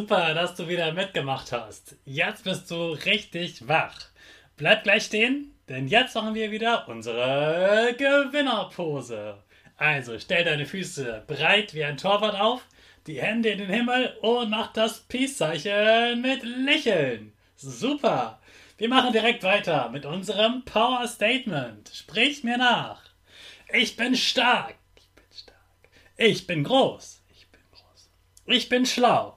Super, dass du wieder mitgemacht hast. Jetzt bist du richtig wach. Bleib gleich stehen, denn jetzt machen wir wieder unsere Gewinnerpose. Also stell deine Füße breit wie ein Torwart auf, die Hände in den Himmel und mach das Peace-Zeichen mit Lächeln. Super. Wir machen direkt weiter mit unserem Power Statement. Sprich mir nach. Ich bin stark. Ich bin stark. Ich bin groß. Ich bin groß. Ich bin schlau.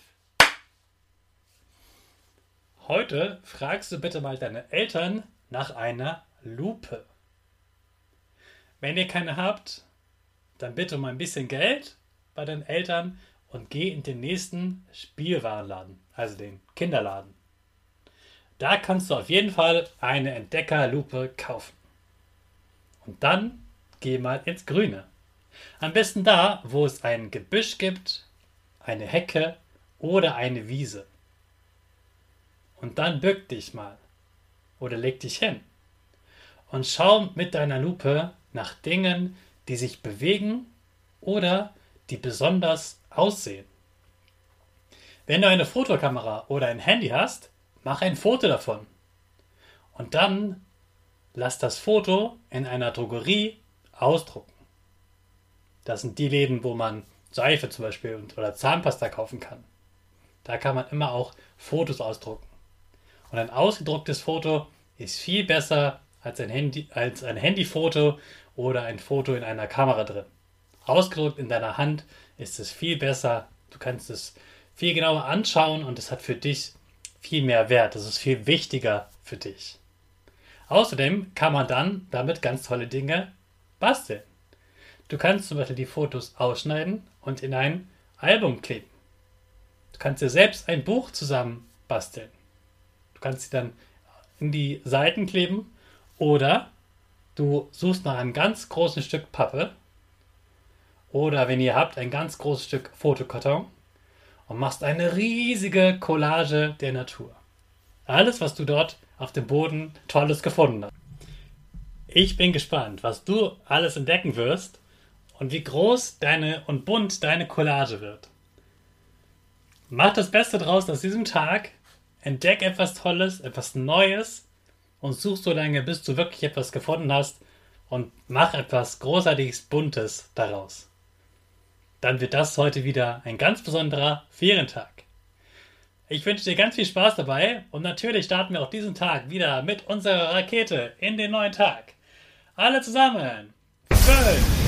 Heute fragst du bitte mal deine Eltern nach einer Lupe. Wenn ihr keine habt, dann bitte um ein bisschen Geld bei deinen Eltern und geh in den nächsten Spielwarenladen, also den Kinderladen. Da kannst du auf jeden Fall eine Entdeckerlupe kaufen. Und dann geh mal ins Grüne. Am besten da, wo es ein Gebüsch gibt, eine Hecke oder eine Wiese. Und dann bück dich mal. Oder leg dich hin. Und schau mit deiner Lupe nach Dingen, die sich bewegen oder die besonders aussehen. Wenn du eine Fotokamera oder ein Handy hast, mach ein Foto davon. Und dann lass das Foto in einer Drogerie ausdrucken. Das sind die Läden, wo man Seife zum Beispiel oder Zahnpasta kaufen kann. Da kann man immer auch Fotos ausdrucken. Und ein ausgedrucktes Foto ist viel besser als ein, Handy, als ein Handyfoto oder ein Foto in einer Kamera drin. Ausgedruckt in deiner Hand ist es viel besser. Du kannst es viel genauer anschauen und es hat für dich viel mehr Wert. Es ist viel wichtiger für dich. Außerdem kann man dann damit ganz tolle Dinge basteln. Du kannst zum Beispiel die Fotos ausschneiden und in ein Album kleben. Du kannst dir selbst ein Buch zusammen basteln. Kannst sie dann in die Seiten kleben oder du suchst nach einem ganz großen Stück Pappe oder wenn ihr habt, ein ganz großes Stück Fotokarton und machst eine riesige Collage der Natur. Alles, was du dort auf dem Boden Tolles gefunden hast. Ich bin gespannt, was du alles entdecken wirst und wie groß deine und bunt deine Collage wird. Mach das Beste draus aus diesem Tag entdeck etwas Tolles, etwas Neues und such so lange, bis du wirklich etwas gefunden hast und mach etwas Großartiges, Buntes daraus. Dann wird das heute wieder ein ganz besonderer Ferientag. Ich wünsche dir ganz viel Spaß dabei und natürlich starten wir auch diesen Tag wieder mit unserer Rakete in den neuen Tag. Alle zusammen. Fünf.